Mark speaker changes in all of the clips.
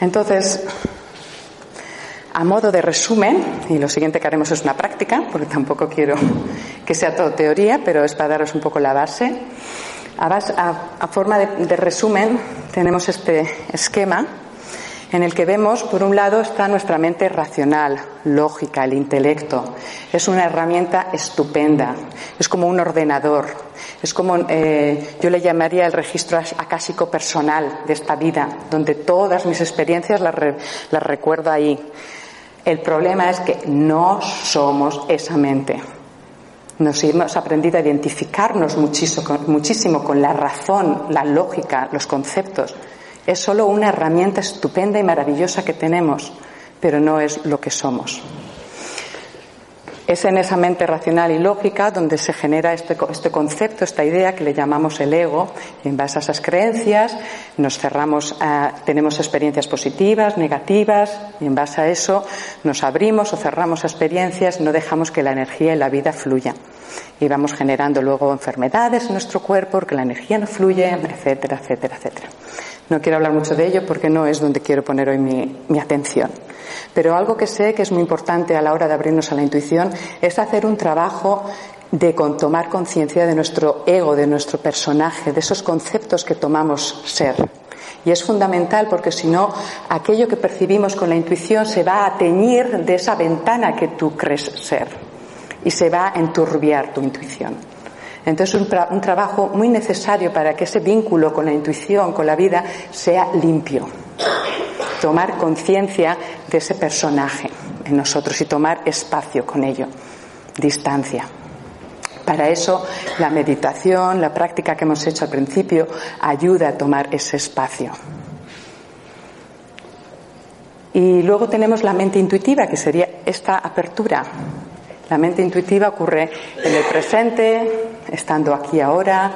Speaker 1: Entonces, a modo de resumen, y lo siguiente que haremos es una práctica, porque tampoco quiero que sea todo teoría, pero es para daros un poco la base. A, forma de resumen, tenemos este esquema en el que vemos, por un lado, está nuestra mente racional, lógica, el intelecto. Es una herramienta estupenda, es como un ordenador, es como, eh, yo le llamaría el registro acásico personal de esta vida, donde todas mis experiencias las, las recuerdo ahí. El problema es que no somos esa mente. Nos hemos aprendido a identificarnos muchísimo, muchísimo con la razón, la lógica, los conceptos es solo una herramienta estupenda y maravillosa que tenemos, pero no es lo que somos. Es en esa mente racional y lógica donde se genera este, este, concepto, esta idea que le llamamos el ego. Y en base a esas creencias nos cerramos, tenemos experiencias positivas, negativas, y en base a eso nos abrimos o cerramos experiencias, no dejamos que la energía y la vida fluya. Y vamos generando luego enfermedades en nuestro cuerpo porque la energía no fluye, etcétera, etcétera, etcétera. No quiero hablar mucho de ello porque no es donde quiero poner hoy mi, atención. Pero algo que sé que es muy importante a la hora de abrirnos a la intuición es hacer un trabajo de tomar conciencia de nuestro ego, de nuestro personaje, de esos conceptos que tomamos ser. Y es fundamental porque si no, aquello que percibimos con la intuición se va a teñir de esa ventana que tú crees ser y se va a enturbiar tu intuición. Entonces, un, un trabajo muy necesario para que ese vínculo con la intuición, con la vida, sea limpio. Tomar conciencia de ese personaje en nosotros y tomar espacio con ello, distancia. Para eso, la meditación, la práctica que hemos hecho al principio, ayuda a tomar ese espacio. Y luego tenemos la mente intuitiva, que sería esta apertura, la mente intuitiva ocurre en el presente, estando aquí ahora,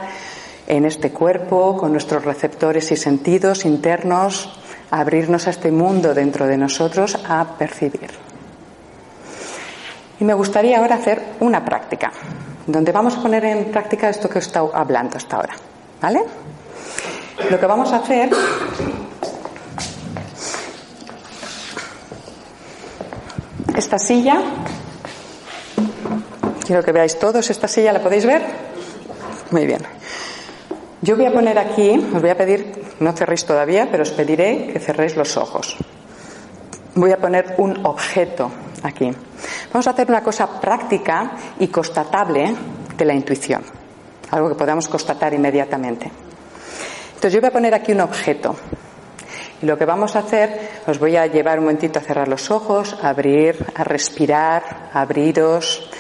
Speaker 1: en este cuerpo, con nuestros receptores y sentidos internos, abrirnos a este mundo dentro de nosotros a percibir. Y me gustaría ahora hacer una práctica, donde vamos a poner en práctica esto que he estado hablando hasta ahora. ¿Vale? Lo que vamos a hacer esta silla Quiero que veáis todos esta silla, ¿la podéis ver? Muy bien. Yo voy a poner aquí, os voy a pedir, no cerréis todavía, pero os pediré que cerréis los ojos. Voy a poner un objeto aquí. Vamos a hacer una cosa práctica y constatable de la intuición, algo que podamos constatar inmediatamente. Entonces yo voy a poner aquí un objeto. Y lo que vamos a hacer, os voy a llevar un momentito a cerrar los ojos, a abrir, a respirar, a abriros,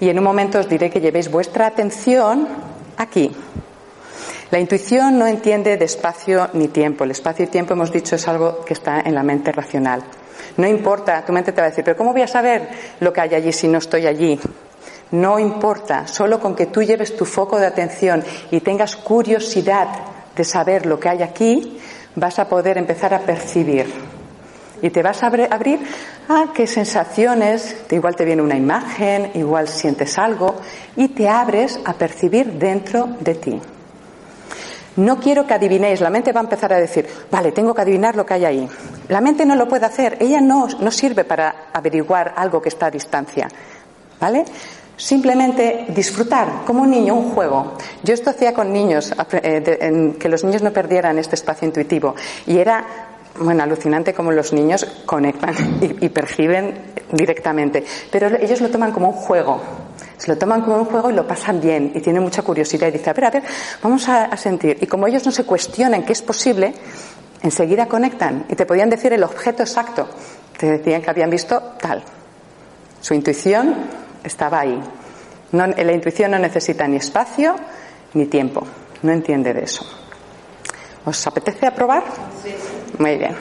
Speaker 1: y en un momento os diré que llevéis vuestra atención aquí. La intuición no entiende de espacio ni tiempo. El espacio y tiempo, hemos dicho, es algo que está en la mente racional. No importa, tu mente te va a decir, pero ¿cómo voy a saber lo que hay allí si no estoy allí? No importa, solo con que tú lleves tu foco de atención y tengas curiosidad de saber lo que hay aquí, vas a poder empezar a percibir y te vas a abrir a qué sensaciones, igual te viene una imagen, igual sientes algo y te abres a percibir dentro de ti. No quiero que adivinéis, la mente va a empezar a decir, vale, tengo que adivinar lo que hay ahí. La mente no lo puede hacer, ella no, no sirve para averiguar algo que está a distancia. ¿Vale? Simplemente disfrutar, como un niño, un juego. Yo esto hacía con niños, eh, que los niños no perdieran este espacio intuitivo. Y era bueno, alucinante como los niños conectan y, perciben directamente. Pero ellos lo toman como un juego. Se lo toman como un juego y lo pasan bien y tienen mucha curiosidad y dicen, a ver, a ver, vamos a, sentir. Y como ellos no se cuestionan que es posible, enseguida conectan y te podían decir el objeto exacto. Te decían que habían visto tal. Su intuición estaba ahí. la intuición no necesita ni espacio ni tiempo. No entiende de eso. ¿Os apetece aprobar? Sí. Muy bien.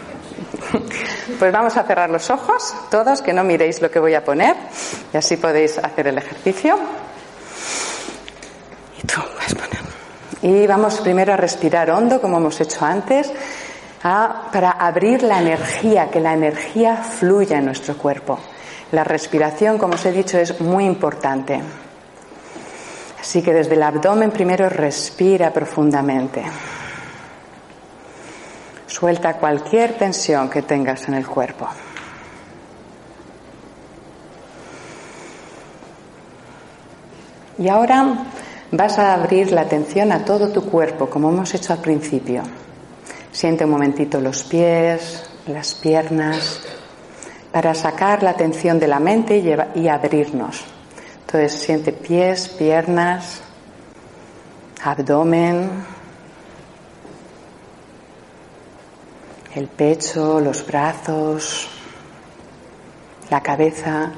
Speaker 1: Pues vamos a cerrar los ojos, todos, que no miréis lo que voy a poner, y así podéis hacer el ejercicio. Y tú vas poner. Y vamos primero a respirar hondo, como hemos hecho antes, para abrir la energía, que la energía fluya en nuestro cuerpo. La respiración, como os he dicho, es muy importante. Así que desde el abdomen primero respira profundamente. Suelta cualquier tensión que tengas en el cuerpo. Y ahora vas a abrir la atención a todo tu cuerpo, como hemos hecho al principio. Siente un momentito los pies, las piernas, para sacar la atención de la mente y, abrirnos. Entonces siente pies, piernas, abdomen, el pecho, los brazos, la cabeza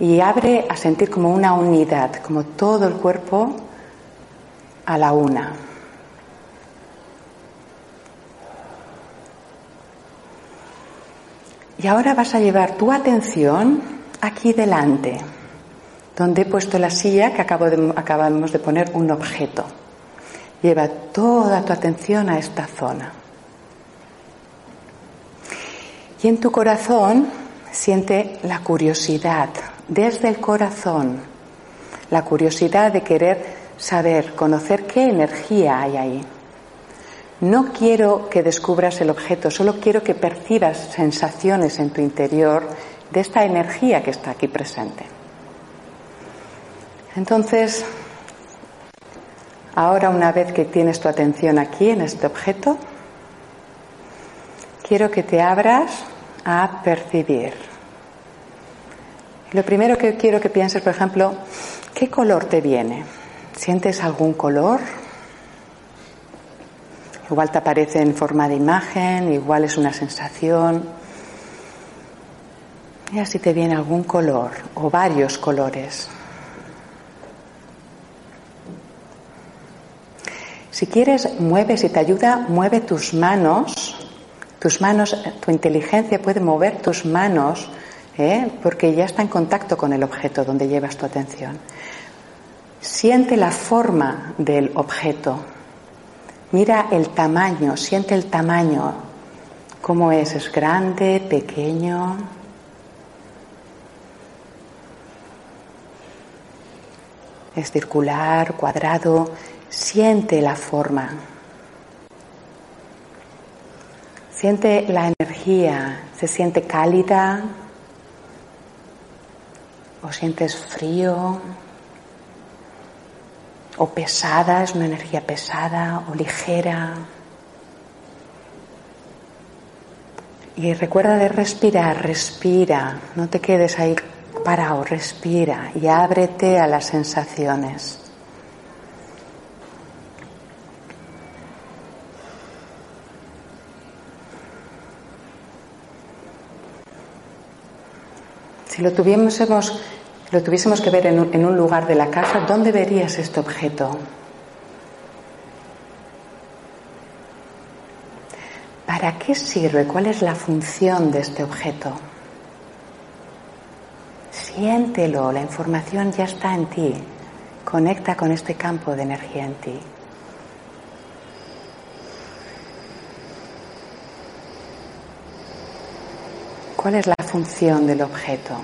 Speaker 1: y abre a sentir como una unidad, como todo el cuerpo a la una. Y ahora vas a llevar tu atención aquí delante, donde he puesto la silla que acabamos de poner un objeto. Lleva toda tu atención a esta zona. Y en tu corazón siente la curiosidad, desde el corazón, la curiosidad de querer saber, conocer qué energía hay ahí. No quiero que descubras el objeto, solo quiero que percibas sensaciones en tu interior de esta energía que está aquí presente. Entonces, ahora una vez que tienes tu atención aquí en este objeto, quiero que te abras a percibir. Lo primero que quiero que pienses, por ejemplo, ¿qué color te viene? ¿Sientes algún color? Igual te aparece en forma de imagen, igual es una sensación. Mira si te viene algún color o varios colores. Si quieres, mueve, si te ayuda, mueve tus manos tus manos, tu inteligencia puede mover tus manos ¿eh? porque ya está en contacto con el objeto donde llevas tu atención. Siente la forma del objeto. Mira el tamaño, siente el tamaño. ¿Cómo es? ¿Es grande, pequeño? ¿Es circular, cuadrado? Siente la forma. Siente la energía, se siente cálida o sientes frío o pesada, es una energía pesada o ligera. Y recuerda de respirar, respira, no te quedes ahí parado, respira y ábrete a las sensaciones. Si lo tuviésemos, lo tuviésemos que ver en un, en un lugar de la casa, ¿dónde verías este objeto? ¿Para qué sirve? ¿Cuál es la función de este objeto? Siéntelo, la información ya está en ti. Conecta con este campo de energía en ti. ¿Cuál es la función del objeto?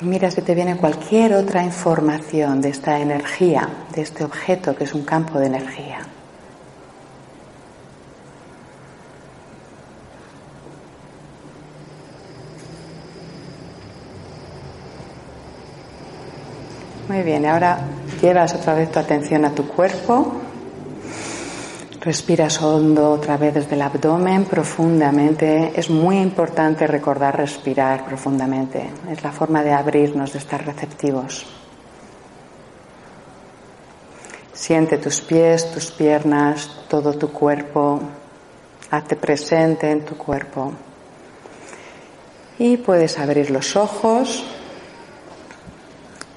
Speaker 1: Mira si te viene cualquier otra información de esta energía, de este objeto que es un campo de energía. Muy bien, ahora llevas otra vez tu atención a tu cuerpo. Respiras hondo otra vez desde el abdomen profundamente. Es muy importante recordar respirar profundamente. Es la forma de abrirnos, de estar receptivos. Siente tus pies, tus piernas, todo tu cuerpo. Hazte presente en tu cuerpo. Y puedes abrir los ojos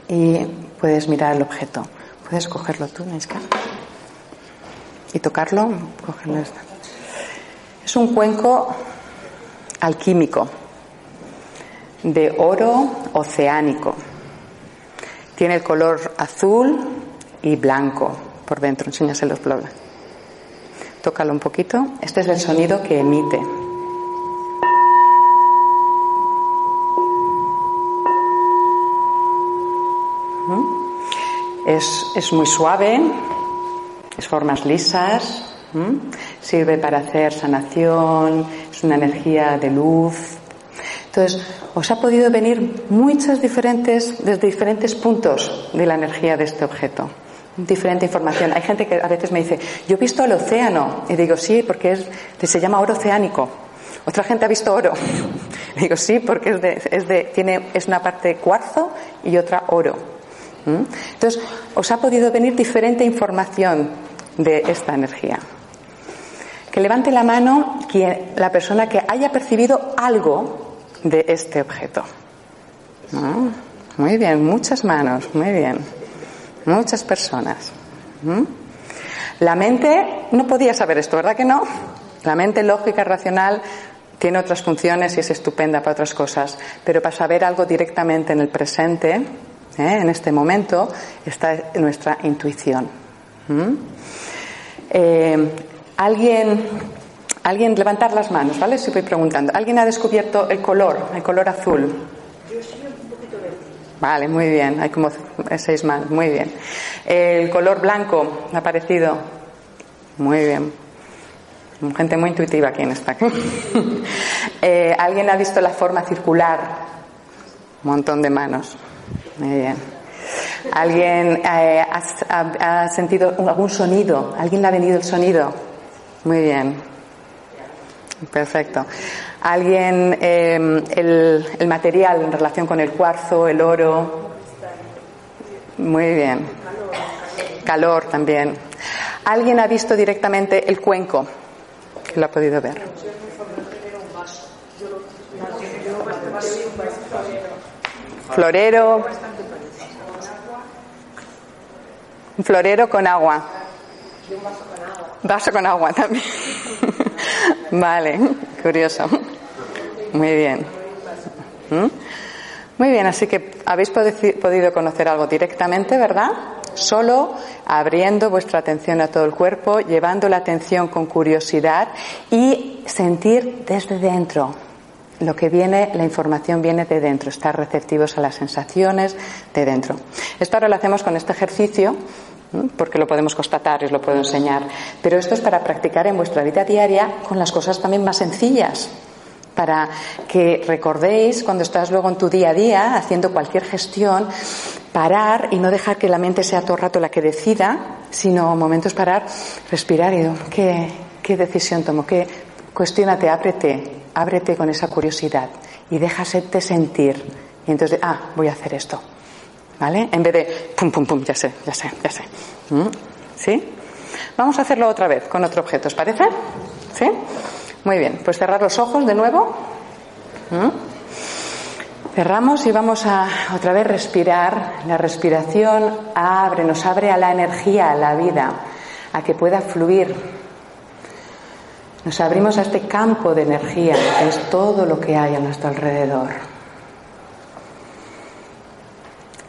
Speaker 1: y puedes mirar el objeto. Puedes cogerlo tú, Naiska. Y tocarlo. Es un cuenco alquímico de oro oceánico. Tiene el color azul y blanco por dentro. Enséñaselo. Tócalo un poquito. Este es el sonido que emite. Es, es muy suave, es formas lisas, sirve para hacer sanación, es una energía de luz. Entonces, os ha podido venir muchas diferentes, desde diferentes puntos de la energía de este objeto. Diferente información. Hay gente que a veces me dice, yo he visto el océano. Y digo, sí, porque es, se llama oro oceánico. Otra gente ha visto oro. Digo, sí, porque es de, es de, tiene, es una parte cuarzo y otra oro. Entonces, os ha podido venir diferente información de esta energía. Que levante la mano quien, la persona que haya percibido algo de este objeto. Muy bien, muchas manos, muy bien. Muchas personas. ¿Mm? La mente no podía saber esto, ¿verdad que no? La mente lógica, racional, tiene otras funciones y es estupenda para otras cosas, pero para saber algo directamente en el presente, ¿eh? en este momento, está nuestra intuición. ¿Mm? Eh, alguien Alguien, levantar las manos, ¿vale? Si voy preguntando. ¿Alguien ha descubierto el color, el color azul? Yo sí, un poquito verde. Vale, muy bien. Hay como seis manos. Muy bien. El color blanco, ¿ha aparecido? Muy bien. Gente muy intuitiva quien está aquí. Eh, ¿Alguien ha visto la forma circular? Un montón de manos. Muy bien. ¿Alguien eh, ha, sentido algún sonido? ¿Alguien le ha venido el sonido? Muy bien. Perfecto. ¿Alguien, eh, el, material en relación con el cuarzo, el oro? Muy bien. Calor también. ¿Alguien ha visto directamente el cuenco? lo ha podido ver? Florero. Un florero con agua. Vaso con agua también. Vale, curioso. Muy bien. ¿Mm? Muy bien, así que habéis podido conocer algo directamente, ¿verdad? Solo abriendo vuestra atención a todo el cuerpo, llevando la atención con curiosidad y sentir desde dentro. Lo que viene, la información viene de dentro, estar receptivos a las sensaciones de dentro. Esto ahora lo hacemos con este ejercicio porque lo podemos constatar y os lo puedo enseñar. Pero esto es para practicar en vuestra vida diaria con las cosas también más sencillas, para que recordéis cuando estás luego en tu día a día haciendo cualquier gestión, parar y no dejar que la mente sea todo el rato la que decida, sino momentos parar, respirar y ¿qué, qué decisión tomo? ¿Qué? Cuestiónate, ábrete, ábrete con esa curiosidad y déjate sentir. Y entonces, ah, voy a hacer esto. ¿Vale? En vez de pum, pum, pum, ya sé, ya sé, ya sé. ¿Mm? ¿Sí? Vamos a hacerlo otra vez con otro objeto, ¿os parece? ¿Sí? Muy bien, pues cerrar los ojos de nuevo. ¿Mm? Cerramos y vamos a otra vez respirar. La respiración abre, nos abre a la energía, a la vida, a que pueda fluir. Nos abrimos a este campo de energía, que es todo lo que hay a nuestro alrededor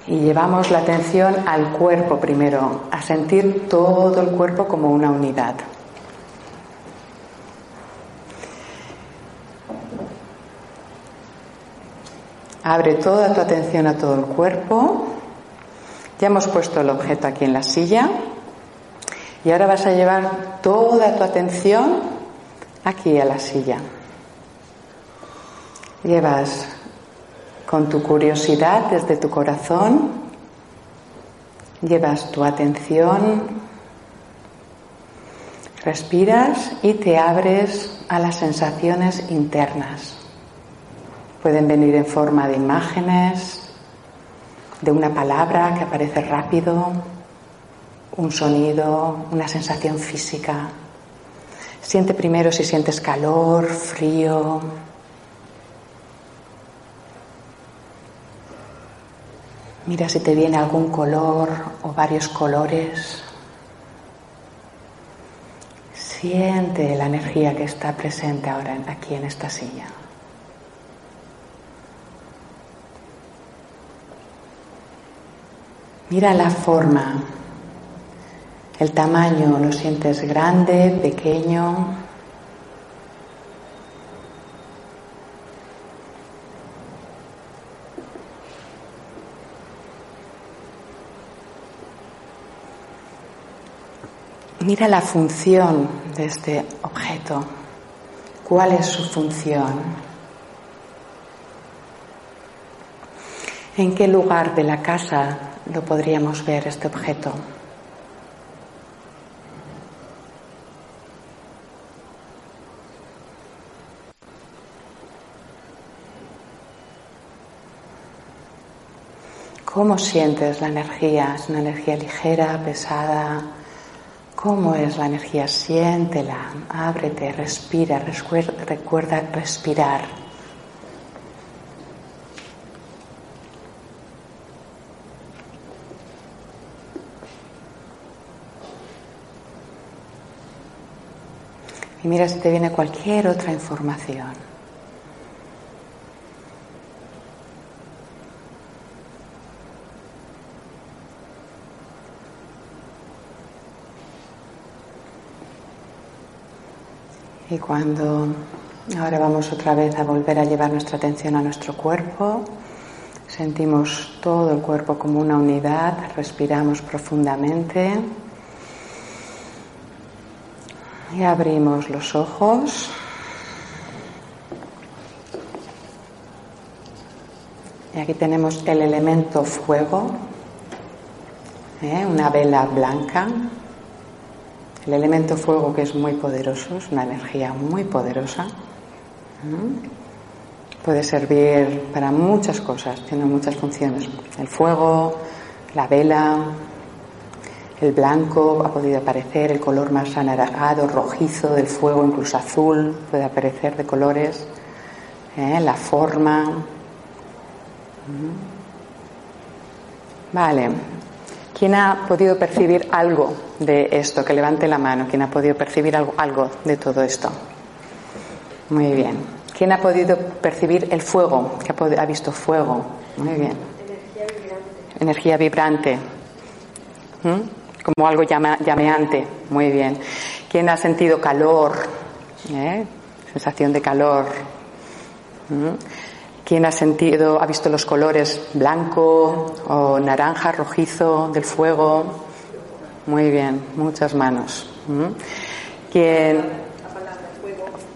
Speaker 1: y llevamos la atención al cuerpo primero, a sentir todo el cuerpo como una unidad. Abre toda tu atención a todo el cuerpo. Ya hemos puesto el objeto aquí en la silla. Y ahora vas a llevar toda tu atención aquí a la silla. Llevas con tu curiosidad desde tu corazón, llevas tu atención, respiras y te abres a las sensaciones internas. Pueden venir en forma de imágenes, de una palabra que aparece rápido, un sonido, una sensación física. Siente primero si sientes calor, frío. Mira si te viene algún color o varios colores. Siente la energía que está presente ahora aquí en esta silla. Mira la forma, el tamaño, ¿lo sientes grande, pequeño? Mira la función de este objeto. ¿Cuál es su función? ¿En qué lugar de la casa lo podríamos ver este objeto? ¿Cómo sientes la energía? ¿Es una energía ligera, pesada? ¿Cómo es la energía? Siéntela, ábrete, respira, recuerda respirar. Y mira si te viene cualquier otra información. Y cuando ahora vamos otra vez a volver a llevar nuestra atención a nuestro cuerpo, sentimos todo el cuerpo como una unidad, respiramos profundamente y abrimos los ojos. Y aquí tenemos el elemento fuego, ¿eh? una vela blanca el elemento fuego que es muy poderoso, es una energía muy poderosa. Puede servir para muchas cosas, tiene muchas funciones. El fuego, la vela, el blanco ha podido aparecer, el color más anaranjado, rojizo del fuego, incluso azul, puede aparecer de colores, ¿eh? la forma. Vale, ¿Quién ha podido percibir algo de esto? Que levante la mano. ¿Quién ha podido percibir algo, de todo esto? Muy bien. ¿Quién ha podido percibir el fuego? ¿Qué ha, visto fuego? Muy bien. Energía vibrante. ¿Mm? Como algo llameante. Muy bien. ¿Quién ha sentido calor? ¿Eh? Sensación de calor. ¿Mm? ¿Quién ha sentido, ha visto los colores blanco o naranja, rojizo del fuego? Muy bien, muchas manos. ¿Mm? ¿Quién?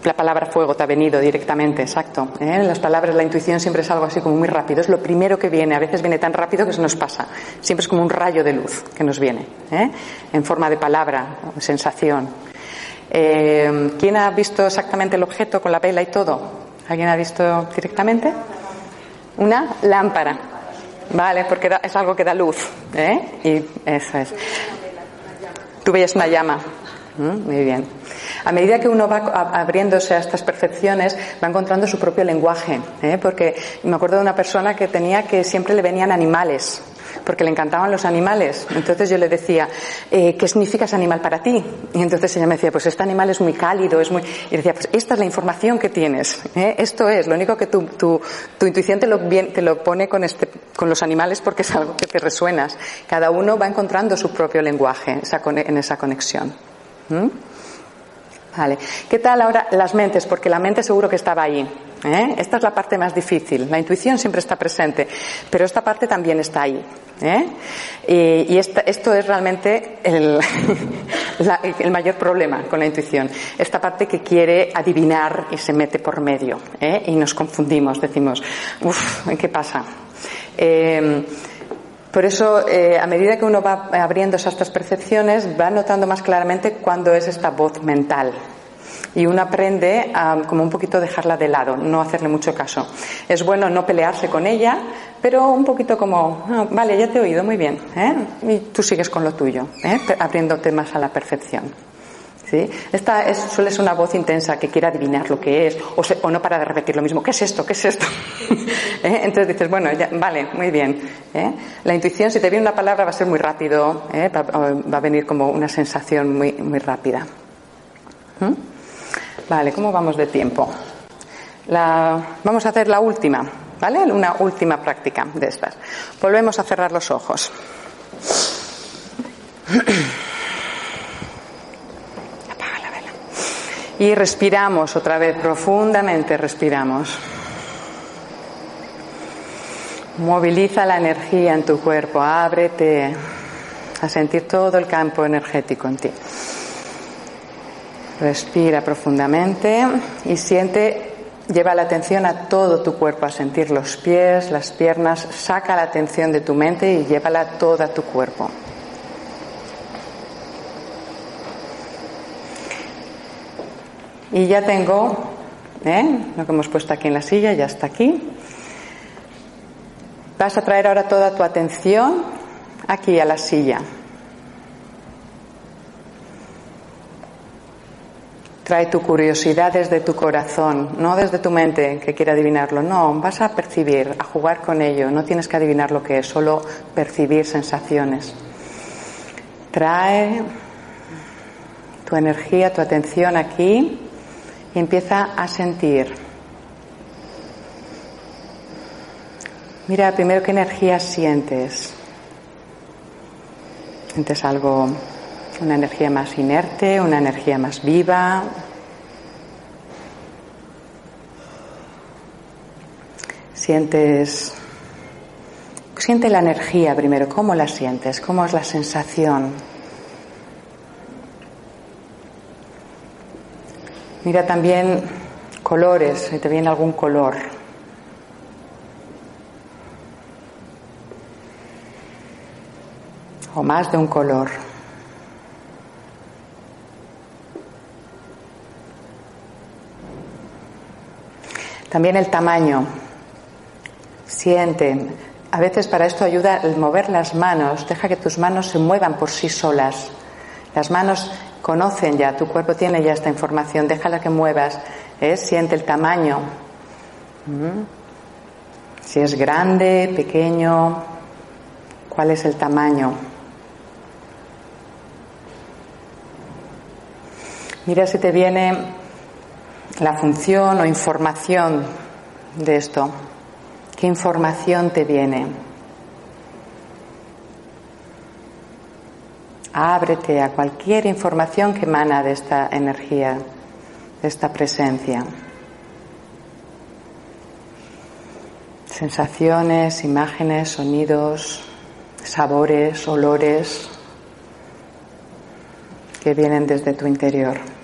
Speaker 1: La palabra fuego te ha venido directamente, exacto. ¿eh? Las palabras, la intuición siempre es algo así como muy rápido. Es lo primero que viene. A veces viene tan rápido que se nos pasa. Siempre es como un rayo de luz que nos viene, ¿eh? en forma de palabra, sensación. Eh, ¿Quién ha visto exactamente el objeto con la vela y todo? ¿Alguien ha visto directamente? Una lámpara. Vale, porque es algo que da luz. ¿eh? Y eso es. Tú veías una llama. Mm, muy bien. A medida que uno va abriéndose a estas percepciones, va encontrando su propio lenguaje. ¿eh? Porque me acuerdo de una persona que tenía que siempre le venían animales porque le encantaban los animales. Entonces yo le decía, eh, ¿qué significa ese animal para ti? Y entonces ella me decía, pues este animal es muy cálido, es muy... Y decía, pues esta es la información que tienes, ¿eh? esto es, lo único que tu, tu, tu intuición te lo, te lo pone con, este, con los animales porque es algo que te resuenas. Cada uno va encontrando su propio lenguaje en esa conexión. Vale. ¿Qué tal ahora las mentes? Porque la mente seguro que estaba ahí. ¿Eh? Esta es la parte más difícil. La intuición siempre está presente, pero esta parte también está ahí. ¿eh? Y, esto es realmente el, el, mayor problema con la intuición. Esta parte que quiere adivinar y se mete por medio. ¿eh? Y nos confundimos, decimos, uff, ¿qué pasa? Eh, por eso, eh, a medida que uno va abriendo estas percepciones, va notando más claramente cuándo es esta voz mental. Y uno aprende a como un poquito dejarla de lado, no hacerle mucho caso. Es bueno no pelearse con ella, pero un poquito como, ah, vale, ya te he oído muy bien, ¿eh? y tú sigues con lo tuyo, ¿eh? abriéndote más a la percepción. ¿Sí? Esta es, suele ser una voz intensa que quiere adivinar lo que es o, no para de repetir lo mismo. ¿Qué es esto? ¿Qué es esto? ¿Eh? Entonces dices, bueno, vale, muy bien. ¿eh? La intuición, si te viene una palabra, va a ser muy rápido, ¿eh? va, a venir como una sensación muy, muy rápida. ¿Mm? Vale, ¿cómo vamos de tiempo? vamos a hacer la última, ¿vale? Una última práctica de estas. Volvemos a cerrar los ojos. Y respiramos otra vez profundamente, respiramos. Moviliza la energía en tu cuerpo, ábrete a sentir todo el campo energético en ti. Respira profundamente y siente, lleva la atención a todo tu cuerpo, a sentir los pies, las piernas, saca la atención de tu mente y llévala a todo tu cuerpo. Y ya tengo ¿eh? lo que hemos puesto aquí en la silla, ya está aquí. Vas a traer ahora toda tu atención aquí a la silla. Trae tu curiosidad desde tu corazón, no desde tu mente que quiere adivinarlo. No, vas a percibir, a jugar con ello. No tienes que adivinar lo que es, solo percibir sensaciones. Trae tu energía, tu atención aquí y empieza a sentir. Mira primero qué energía sientes. Sientes algo, una energía más inerte, una energía más viva. Sientes, siente la energía primero, ¿cómo la sientes? ¿Cómo es la sensación? Mira también colores, si te viene algún color. O más de un color. También el tamaño. Siente. A veces para esto ayuda el mover las manos. Deja que tus manos se muevan por sí solas. Las manos conocen ya, tu cuerpo tiene ya esta información, déjala que muevas, siente el tamaño. Si es grande, pequeño, cuál es el tamaño. Mira si te viene la función o información de esto. ¿Qué información te viene? Ábrete a cualquier información que emana de esta energía, de esta presencia. Sensaciones, imágenes, sonidos, sabores, olores que vienen desde tu interior.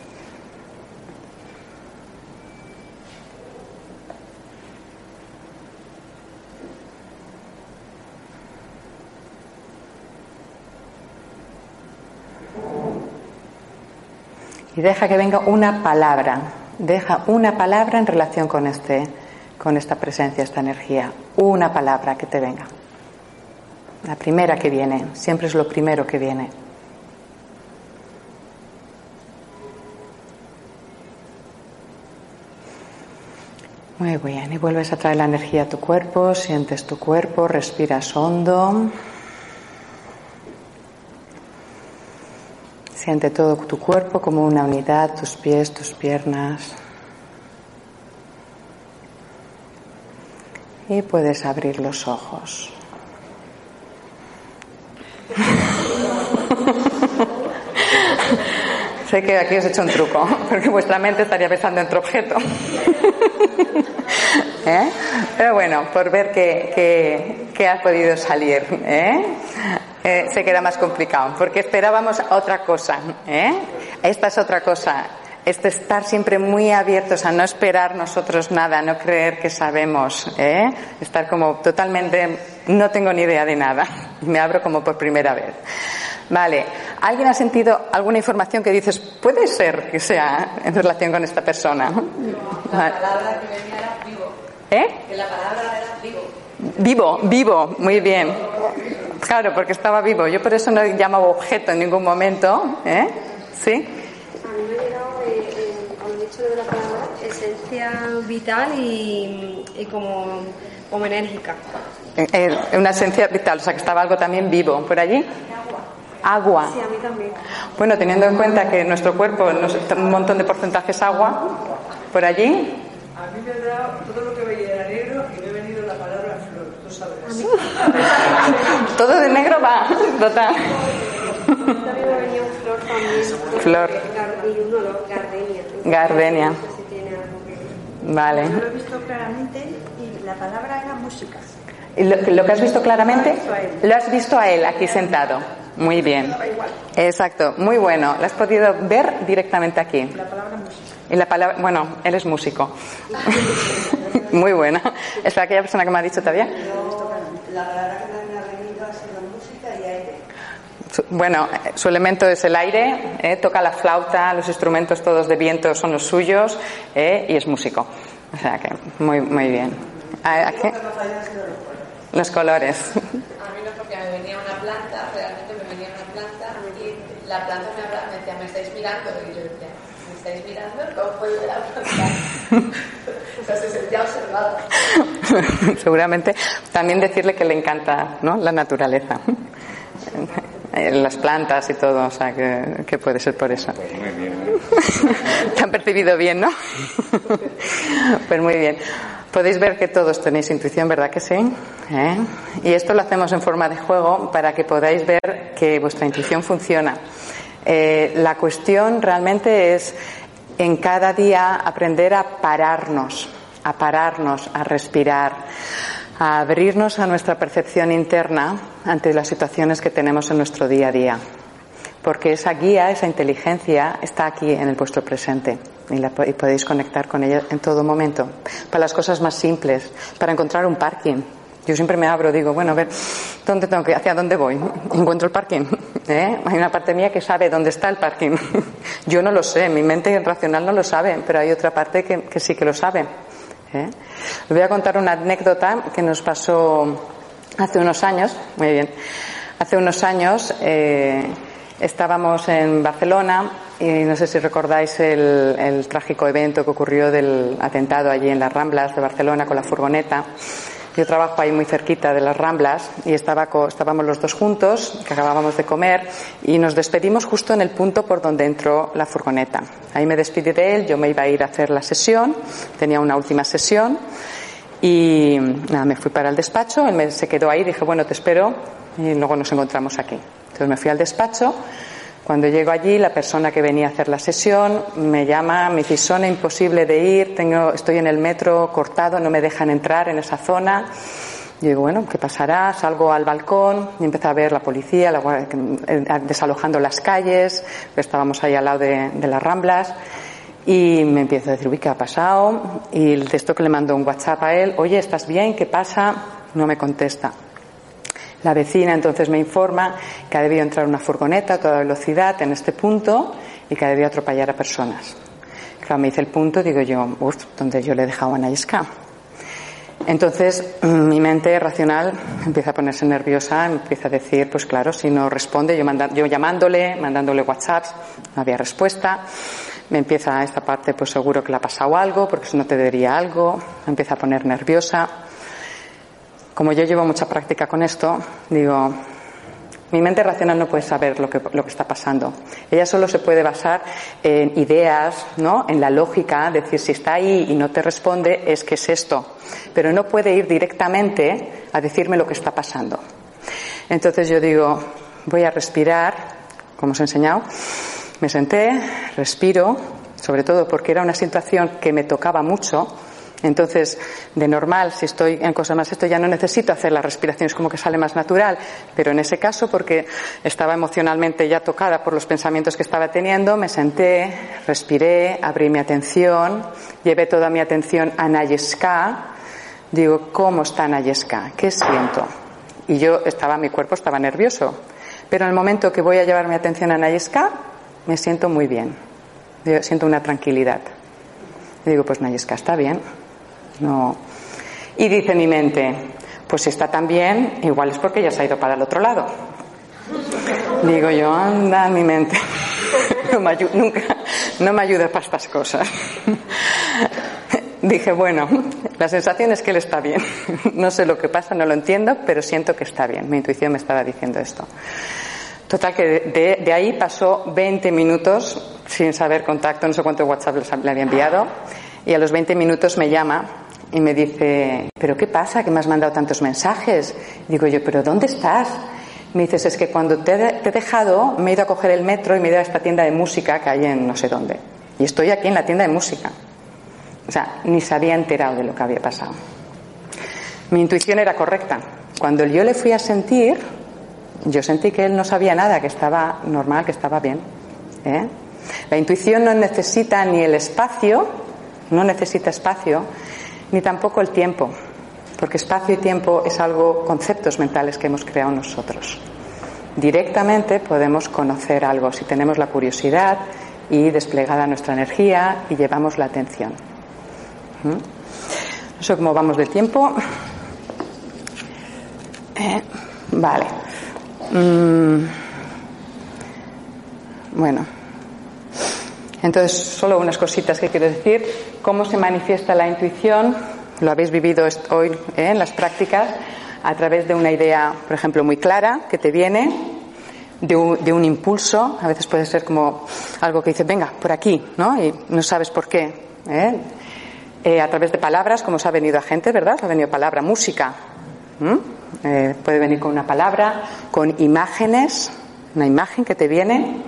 Speaker 1: Y deja que venga una palabra, deja una palabra en relación con este con esta presencia, esta energía, una palabra que te venga. La primera que viene, siempre es lo primero que viene. Muy bien, y vuelves a traer la energía a tu cuerpo, sientes tu cuerpo, respiras hondo. Siente todo tu cuerpo como una unidad, tus pies, tus piernas. Y puedes abrir los ojos. sé que aquí os he hecho un truco, porque vuestra mente estaría pensando en otro objeto. ¿Eh? Pero bueno, por ver qué, qué, ha podido salir. ¿eh? Eh, se queda más complicado, porque esperábamos otra cosa. ¿eh? Esta es otra cosa. Este estar siempre muy abiertos a no esperar nosotros nada, no creer que sabemos, ¿eh? estar como totalmente, no tengo ni idea de nada, me abro como por primera vez. Vale, ¿alguien ha sentido alguna información que dices, puede ser que sea en relación con esta persona?
Speaker 2: La palabra que venía era vivo.
Speaker 1: ¿Eh?
Speaker 2: Que la palabra era vivo.
Speaker 1: Vivo, vivo, muy bien. Claro, porque estaba vivo. Yo por eso no he llamado objeto en ningún momento. ¿eh? ¿Sí?
Speaker 3: dicho de la palabra, esencia vital y, y como, como enérgica.
Speaker 1: Eh, eh, una esencia vital, o sea que estaba algo también vivo. ¿Por allí? Agua.
Speaker 3: Sí, a mí también.
Speaker 1: Bueno, teniendo en cuenta que nuestro cuerpo es un montón de porcentajes agua, por allí,
Speaker 4: A mí me ha dado todo lo que veía era negro y me ha venido la palabra flor, tú sabes.
Speaker 1: todo de negro va, total.
Speaker 3: Flor gardenia.
Speaker 1: Vale.
Speaker 5: Yo lo he visto claramente y la palabra era música.
Speaker 1: ¿Y lo, lo que has visto claramente? Lo has visto a él aquí sentado. Muy bien. Exacto, muy bueno. Lo has podido ver directamente aquí.
Speaker 5: La palabra música.
Speaker 1: Y la palabra, bueno, él es músico. Muy buena. Es aquella persona que me ha dicho todavía.
Speaker 2: La palabra que me ha venido ha sido música y aire.
Speaker 1: Su- Bueno, su elemento es el aire, eh, toca la flauta, los instrumentos todos de viento son los suyos eh, y es músico. O sea que muy, muy bien. ¿A- a qué? Los colores.
Speaker 2: A mí no porque me venía una planta, realmente me venía una planta y la planta me, hablaba, me decía, me estáis mirando. Y yo decía, ¿me estáis mirando? ¿Cómo puedo ver la planta? o sea, se sentía observada.
Speaker 1: Seguramente también decirle que le encanta ¿no? la naturaleza. Eh, Las plantas y todo, o sea que, que puede ser por eso. Te han percibido bien, ¿no? Pues muy bien. Podéis ver que todos tenéis intuición, ¿verdad que sí? ¿Eh? Y esto lo hacemos en forma de juego para que podáis ver que vuestra intuición funciona. Eh, la cuestión realmente es en cada día aprender a pararnos, a pararnos, a respirar, a abrirnos a nuestra percepción interna ante las situaciones que tenemos en nuestro día a día porque esa guía, esa inteligencia está aquí en el vuestro presente y, la y podéis conectar con ella en todo momento. Para las cosas más simples, para encontrar un parking. Yo siempre me abro, digo, bueno, ver, ¿dónde tengo que, ¿hacia dónde voy? Encuentro el parking. ¿eh? Hay una parte mía que sabe dónde está el parking. Yo no lo sé, mi mente racional no lo sabe, pero hay otra parte que, que sí que lo sabe. ¿Eh? Os voy a contar una anécdota que nos pasó hace unos años. Muy bien. Hace unos años eh, estábamos en Barcelona y no sé si recordáis el, el trágico evento que ocurrió del atentado allí en las Ramblas de Barcelona con la furgoneta. Yo trabajo ahí muy cerquita de las Ramblas y estábamos los dos juntos, que acabábamos de comer, y nos despedimos justo en el punto por donde entró la furgoneta. Ahí me despedí de él, yo me iba a ir a hacer la sesión, tenía una última sesión, y nada, me fui para el despacho, él me, se quedó ahí, dije, bueno, te espero, y luego nos encontramos aquí. Entonces me fui al despacho, cuando llego allí, la persona que venía a hacer la sesión me llama, me dice, zona imposible de ir, tengo, estoy en el metro cortado, no me dejan entrar en esa zona. Yo digo, bueno, ¿qué pasará? Salgo al balcón y empecé a ver la policía la eh, desalojando las calles, estábamos ahí al lado de, de las ramblas. Y me empiezo a decir, uy, ¿qué ha pasado? Y de esto que le mando un WhatsApp a él, oye, ¿estás bien? ¿Qué pasa? No me contesta. La vecina entonces me informa que ha debido entrar una furgoneta a toda velocidad en este punto y que ha debido atropellar a personas. Claro, me dice el punto, digo yo, uff, donde yo le he dejado a Nayesca. Entonces, mm, mi mente racional empieza a ponerse nerviosa, empieza a decir, pues claro, si no responde, yo, manda- yo llamándole, mandándole WhatsApps, no había respuesta. Me empieza esta parte, pues seguro que le ha pasado algo, porque si no te diría algo. Me empieza a poner nerviosa. Como yo llevo mucha práctica con esto, digo, mi mente racional no puede saber lo que, está pasando. Ella solo se puede basar en ideas, ¿no? En la lógica, decir si está ahí y no te responde, es que es esto. Pero no puede ir directamente a decirme lo que está pasando. Entonces yo digo, voy a respirar, como os he enseñado. Me senté, respiro, sobre todo porque era una situación que me tocaba mucho. Entonces, de normal, si estoy en cosas más, esto ya no necesito hacer la respiración, es como que sale más natural. Pero en ese caso, porque estaba emocionalmente ya tocada por los pensamientos que estaba teniendo, me senté, respiré, abrí mi atención, llevé toda mi atención a Nayeska. Digo, ¿cómo está Nayeska? ¿Qué siento? Y yo estaba, mi cuerpo estaba nervioso. Pero en el momento que voy a llevar mi atención a Nayeska, me siento muy bien. Yo siento una tranquilidad. Y digo, pues Nayeska está bien. No. Y dice mi mente, pues si está tan bien, igual es porque ya se ha ido para el otro lado. Digo yo, anda, mi mente. No me ayu- nunca, no me ayuda para estas cosas. Dije, bueno, la sensación es que él está bien. No sé lo que pasa, no lo entiendo, pero siento que está bien. Mi intuición me estaba diciendo esto. Total, que de, de ahí pasó 20 minutos sin saber contacto, no sé cuánto WhatsApp le había enviado, y a los 20 minutos me llama y me dice, ¿pero qué pasa? Que me has mandado tantos mensajes. Digo yo, ¿pero dónde estás? Me dices, es que cuando te, he dejado, me he ido a coger el metro y me he ido a esta tienda de música que hay en no sé dónde. Y estoy aquí en la tienda de música. O sea, ni se había enterado de lo que había pasado. Mi intuición era correcta. Cuando yo le fui a sentir, yo sentí que él no sabía nada, que estaba normal, que estaba bien. ¿eh? La intuición no necesita ni el espacio, no necesita espacio, ni tampoco el tiempo, porque espacio y tiempo es algo, conceptos mentales que hemos creado nosotros. Directamente podemos conocer algo si tenemos la curiosidad y desplegada nuestra energía y llevamos la atención. ¿Mm? No sé cómo vamos de tiempo. Eh, vale. Mm. Bueno. Entonces, solo unas cositas que quiero decir. ¿Cómo se manifiesta la intuición? Lo habéis vivido hoy ¿eh? en las prácticas a través de una idea, por ejemplo, muy clara que te viene, de un, de un, impulso. A veces puede ser como algo que dice, venga, por aquí, ¿no? Y no sabes por qué. ¿eh? Eh, a través de palabras, como os ha venido a gente, ¿verdad? Ha venido palabra, música. Eh, puede venir con una palabra, con imágenes, una imagen que te viene,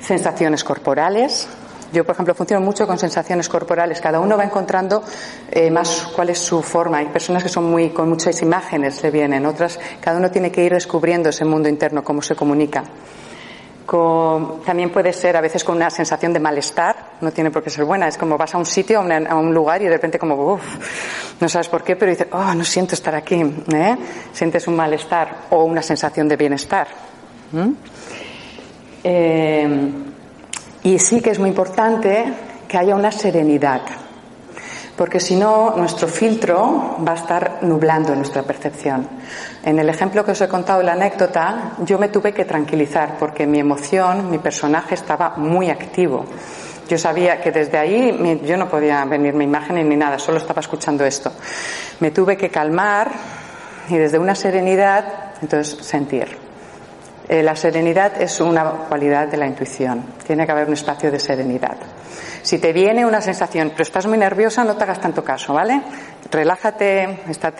Speaker 1: sensaciones corporales. Yo, por ejemplo, funciono mucho con sensaciones corporales. Cada uno va encontrando eh, más cuál es su forma. Hay personas que son muy con muchas imágenes le vienen, otras cada uno tiene que ir descubriendo ese mundo interno, cómo se comunica. También puede ser a veces con una sensación de malestar, no tiene por qué ser buena, es como vas a un sitio, a, un lugar y de repente como, uff, no sabes por qué, pero dices, oh, no siento estar aquí, ¿eh? sientes un malestar o una sensación de bienestar. Eh, y sí que es muy importante que haya una serenidad, porque si no, nuestro filtro va a estar nublando nuestra percepción. En el ejemplo que os he contado, la anécdota, yo me tuve que tranquilizar porque mi emoción, mi personaje estaba muy activo. Yo sabía que desde ahí yo no podía venir mi imagen ni nada, solo estaba escuchando esto. Me tuve que calmar y desde una serenidad, entonces sentir. Eh, la serenidad es una cualidad de la intuición. Tiene que haber un espacio de serenidad. Si te viene una sensación, pero estás muy nerviosa, no te hagas tanto caso, ¿vale? Relájate,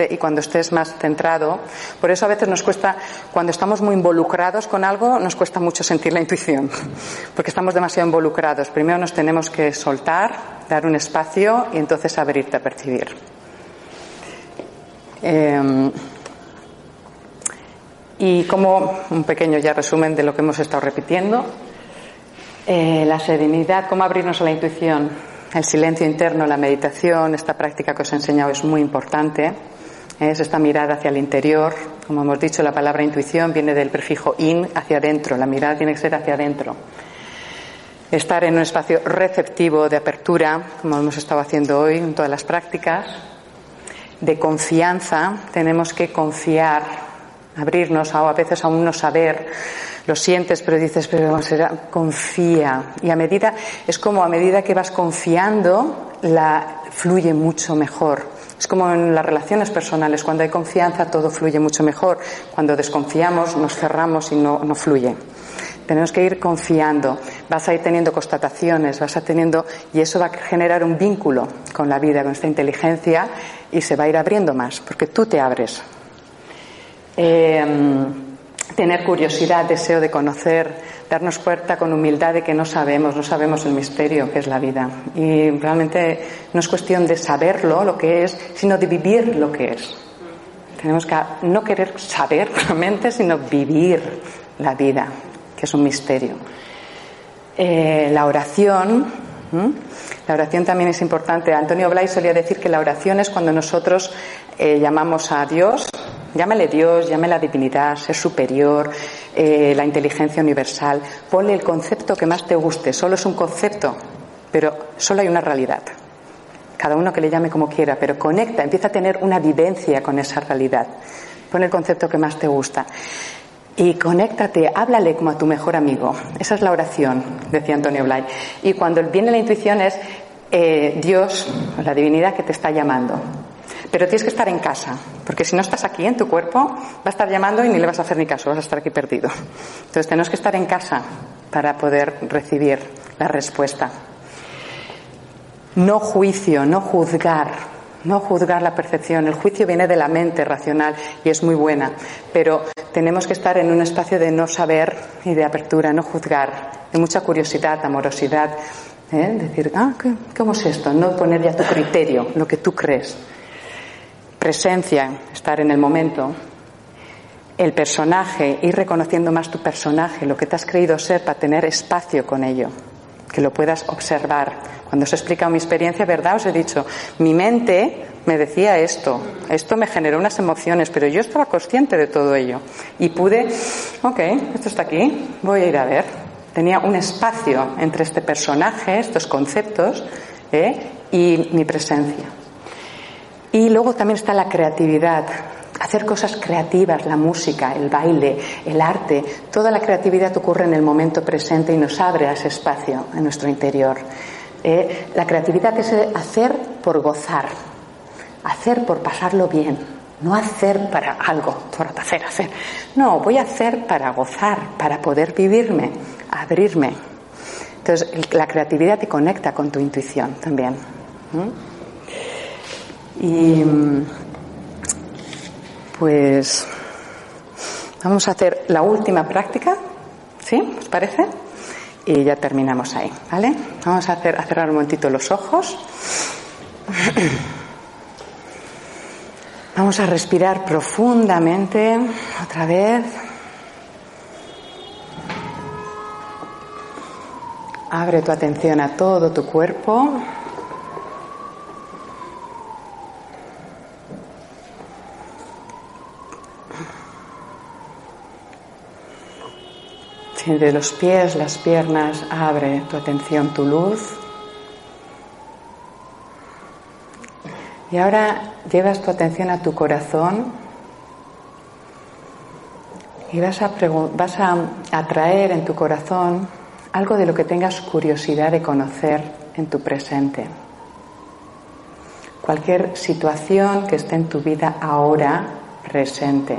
Speaker 1: y cuando estés más centrado, por eso a veces nos cuesta, cuando estamos muy involucrados con algo, nos cuesta mucho sentir la intuición, porque estamos demasiado involucrados. Primero nos tenemos que soltar, dar un espacio y entonces abrirte a percibir. Eh, y como un pequeño ya resumen de lo que hemos estado repitiendo, eh, la serenidad, cómo abrirnos a la intuición, el silencio interno, la meditación, esta práctica que os he enseñado es muy importante. Es esta mirada hacia el interior. Como hemos dicho, la palabra intuición viene del prefijo in, hacia adentro. La mirada tiene que ser hacia adentro. Estar en un espacio receptivo de apertura, como hemos estado haciendo hoy en todas las prácticas. De confianza, tenemos que confiar abrirnos a, a veces aún no saber, lo sientes, pero dices, pero será, confía. Y a medida, es como a medida que vas confiando, la fluye mucho mejor. Es como en las relaciones personales, cuando hay confianza todo fluye mucho mejor. Cuando desconfiamos nos cerramos y no, no fluye. Tenemos que ir confiando. Vas a ir teniendo constataciones, vas a teniendo, y eso va a generar un vínculo con la vida, con esta inteligencia, y se va a ir abriendo más, porque tú te abres eh, tener curiosidad, deseo de conocer, darnos cuenta con humildad de que no sabemos, no sabemos el misterio que es la vida. Y realmente no es cuestión de saberlo, lo que es, sino de vivir lo que es. Tenemos que no querer saber realmente, sino vivir la vida, que es un misterio. Eh, la oración, la oración también es importante. Antonio Blay solía decir que la oración es cuando nosotros eh, llamamos a Dios Llámale Dios, llámale la divinidad, ser superior, eh, la inteligencia universal. Ponle el concepto que más te guste. Solo es un concepto, pero solo hay una realidad. Cada uno que le llame como quiera, pero conecta, empieza a tener una vivencia con esa realidad. Pon el concepto que más te gusta. y conéctate, háblale como a tu mejor amigo. Esa es la oración, decía Antonio Blay. Y cuando viene la intuición es eh, Dios, la divinidad que te está llamando. Pero tienes que estar en casa, porque si no estás aquí en tu cuerpo, va a estar llamando y ni le vas a hacer ni caso, vas a estar aquí perdido. Entonces tenemos que estar en casa para poder recibir la respuesta. No juicio, no juzgar, no juzgar la percepción. El juicio viene de la mente racional y es muy buena, pero tenemos que estar en un espacio de no saber y de apertura, no juzgar, de mucha curiosidad, amorosidad. ¿eh? Decir, ah, ¿cómo es esto? No poner ya tu criterio, lo que tú crees presencia, estar en el momento, el personaje, ir reconociendo más tu personaje, lo que te has creído ser para tener espacio con ello, que lo puedas observar. Cuando os he explicado mi experiencia, ¿verdad? Os he dicho, mi mente me decía esto, esto me generó unas emociones, pero yo estaba consciente de todo ello y pude, ok, esto está aquí, voy a ir a ver. Tenía un espacio entre este personaje, estos conceptos, ¿eh? y mi presencia. Y luego también está la creatividad, hacer cosas creativas, la música, el baile, el arte, toda la creatividad ocurre en el momento presente y nos abre a ese espacio en nuestro interior. Eh, la creatividad es hacer por gozar, hacer por pasarlo bien, no hacer para algo, por hacer, hacer. No, voy a hacer para gozar, para poder vivirme, abrirme. Entonces, la creatividad te conecta con tu intuición también. Y pues vamos a hacer la última práctica, ¿sí? ¿Os parece? Y ya terminamos ahí, ¿vale? Vamos a, hacer, a cerrar un momentito los ojos. Vamos a respirar profundamente otra vez. Abre tu atención a todo tu cuerpo. De los pies, las piernas, abre tu atención, tu luz. Y ahora llevas tu atención a tu corazón y vas a, vas a atraer en tu corazón algo de lo que tengas curiosidad de conocer en tu presente. Cualquier situación que esté en tu vida ahora presente.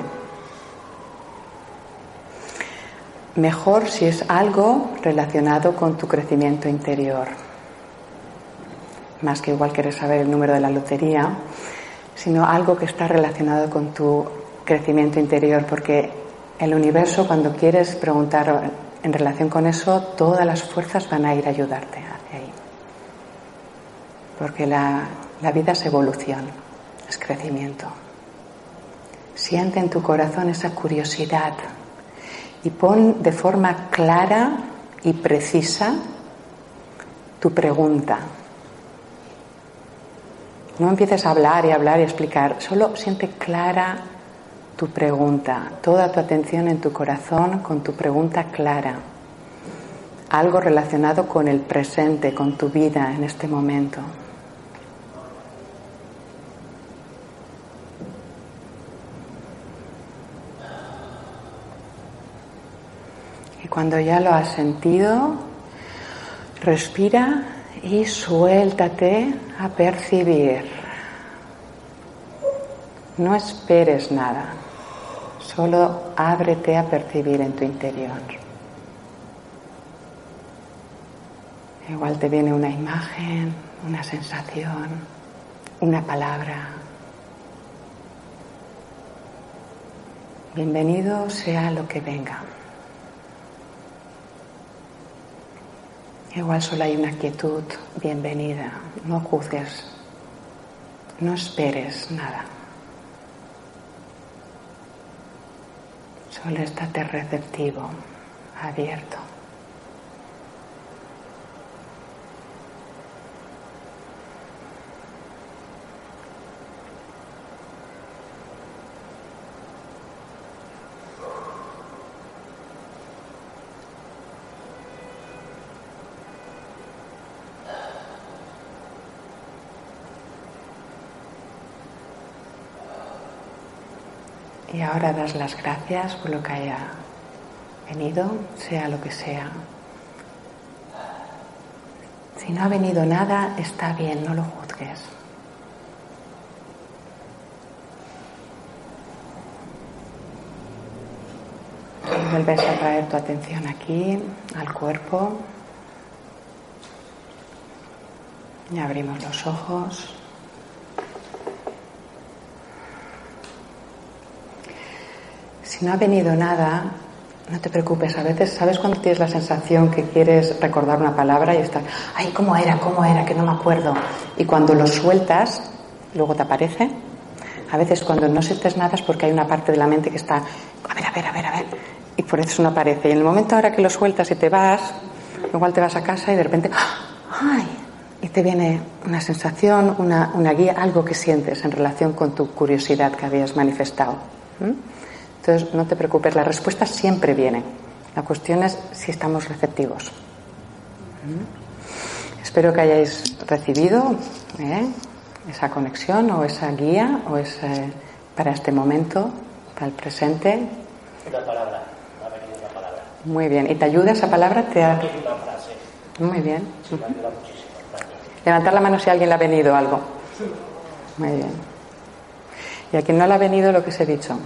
Speaker 1: Mejor si es algo relacionado con tu crecimiento interior. Más que igual quieres saber el número de la lotería, sino algo que está relacionado con tu crecimiento interior, porque el universo cuando quieres preguntar en relación con eso, todas las fuerzas van a ir a ayudarte hacia ahí. Porque la, la vida es evolución, es crecimiento. Siente en tu corazón esa curiosidad y pon de forma clara y precisa tu pregunta. No empieces a hablar y hablar y explicar, solo siente clara tu pregunta, toda tu atención en tu corazón con tu pregunta clara. Algo relacionado con el presente, con tu vida en este momento. Cuando ya lo has sentido, respira y suéltate a percibir. No esperes nada, solo ábrete a percibir en tu interior. Igual te viene una imagen, una sensación, una palabra. Bienvenido sea lo que venga. Igual solo hay una quietud bienvenida. No juzgues. No esperes nada. Solo estate receptivo, abierto. Y ahora das las gracias por lo que haya venido, sea lo que sea. Si no ha venido nada, está bien, no lo juzgues. Vuelves a traer tu atención aquí, al cuerpo. Y abrimos los ojos. Si no ha venido nada, no te preocupes. A veces, ¿sabes cuando tienes la sensación que quieres recordar una palabra y estás, ay, ¿cómo era? ¿Cómo era? Que no me acuerdo. Y cuando lo sueltas, luego te aparece. A veces cuando no sientes nada es porque hay una parte de la mente que está, a ver, a ver, a ver, a ver. Y por eso no aparece. Y en el momento ahora que lo sueltas y te vas, igual te vas a casa y de repente, ay, y te viene una sensación, una, una guía, algo que sientes en relación con tu curiosidad que habías manifestado. Entonces, no te preocupes, la respuesta siempre viene. La cuestión es si estamos receptivos. Espero que hayáis recibido ¿eh? esa conexión o esa guía o ese, para este momento, para el presente.
Speaker 6: Una palabra, ha venido una palabra.
Speaker 1: Muy bien. ¿Y te ayuda esa palabra? Te ha... Muy bien.
Speaker 6: Sí, me ayuda muchísimo. Gracias.
Speaker 1: Levantar la mano si a alguien le ha venido algo. Muy bien. Y a quien no le ha venido lo que os he dicho,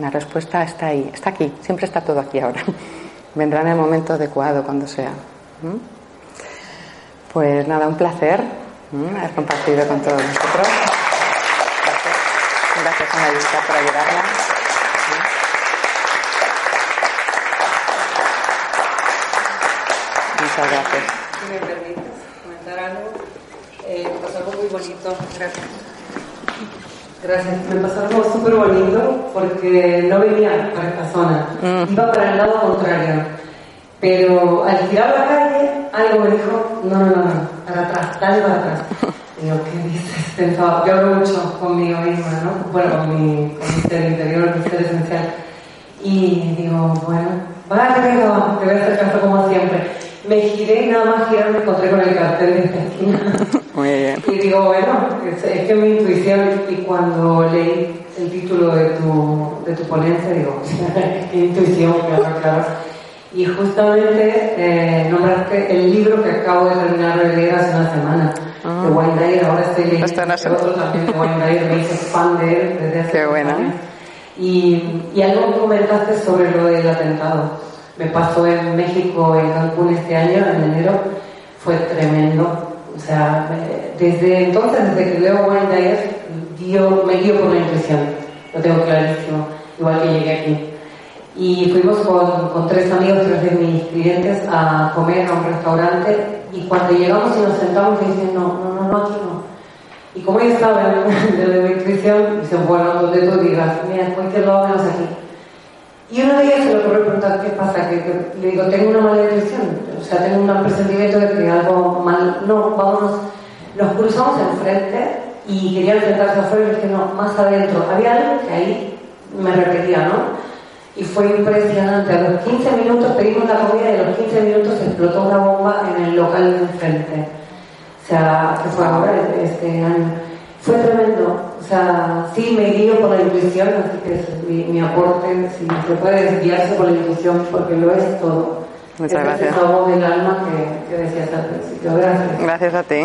Speaker 1: la respuesta está ahí, está aquí, siempre está todo aquí ahora. Vendrá en el momento adecuado, cuando sea. ¿Mm? Pues nada, un placer ¿m? haber compartido con todos nosotros. Gracias, a Mayuska por ayudarla. ¿Mm? Muchas gracias.
Speaker 4: Si me permites comentar algo, eh, pasó algo muy bonito. Gracias. Gracias. Me pasó algo súper bonito porque no venía para esta zona,
Speaker 1: Mm.
Speaker 4: iba para el lado contrario. Pero al girar la calle, algo me dijo, no, no, no, para atrás, dale para atrás. Y yo, ¿qué dices? Pensaba, yo hablo mucho conmigo misma, ¿no? Bueno, con mi, con mi ser interior, mi ser esencial. Y digo, bueno, va, que venga, te voy a hacer caso como siempre. Me giré nada más girar me encontré con el cartel de esta esquina.
Speaker 1: Muy bien.
Speaker 4: Y digo, bueno, es, es que mi intuición, y cuando leí el título de tu, de tu ponencia, digo, qué intuición, claro, claro. Y justamente eh, nombraste el libro que acabo de terminar de leer hace una semana, de Wayne Dyer, ahora estoy leyendo
Speaker 1: se-
Speaker 4: otro también de Wayne Dyer, me hice fan de él desde hace
Speaker 1: Qué
Speaker 4: años. Y, y algo comentaste sobre lo del atentado. Me pasó en México, en Cancún este año, en enero, fue tremendo. O sea, me- desde entonces, desde que leo Wayne Dyer, guío- me guío por la intuición. Lo tengo clarísimo, igual que llegué aquí. Y fuimos con, con tres amigos, tres de mis clientes, a comer a un restaurante. Y cuando llegamos y nos sentamos, me dicen, no, no, no, no, aquí no. Y como ellos saben de mi intuición, dicen, bueno, donde tú digas, mira, cualquier lado menos aquí. Y uno de ellos se le ocurrió preguntar qué pasa, que, le digo, tengo una mala intuición, o sea, tengo un presentimiento de que algo mal, no, vámonos, nos cruzamos enfrente y quería enfrentarse afuera y dije, no, más adentro. Había algo que ahí me repetía, ¿no? Y fue impresionante, a los 15 minutos pedimos la comida y a los 15 minutos explotó una bomba en el local de enfrente. O sea, que fue ahora, este año. Fue tremendo. O sea, sí me guío por la intuición, así que es mi, mi aporte, si se puede desviarse por la intuición, porque lo es todo.
Speaker 1: Muchas
Speaker 4: es
Speaker 1: gracias.
Speaker 4: Esa voz del alma que, que decías al principio. Gracias.
Speaker 1: Gracias a ti.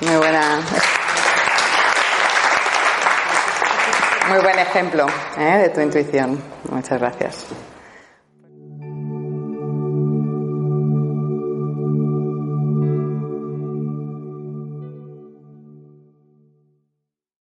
Speaker 1: Muy buena. Muy buen ejemplo ¿eh? de tu intuición. Muchas gracias.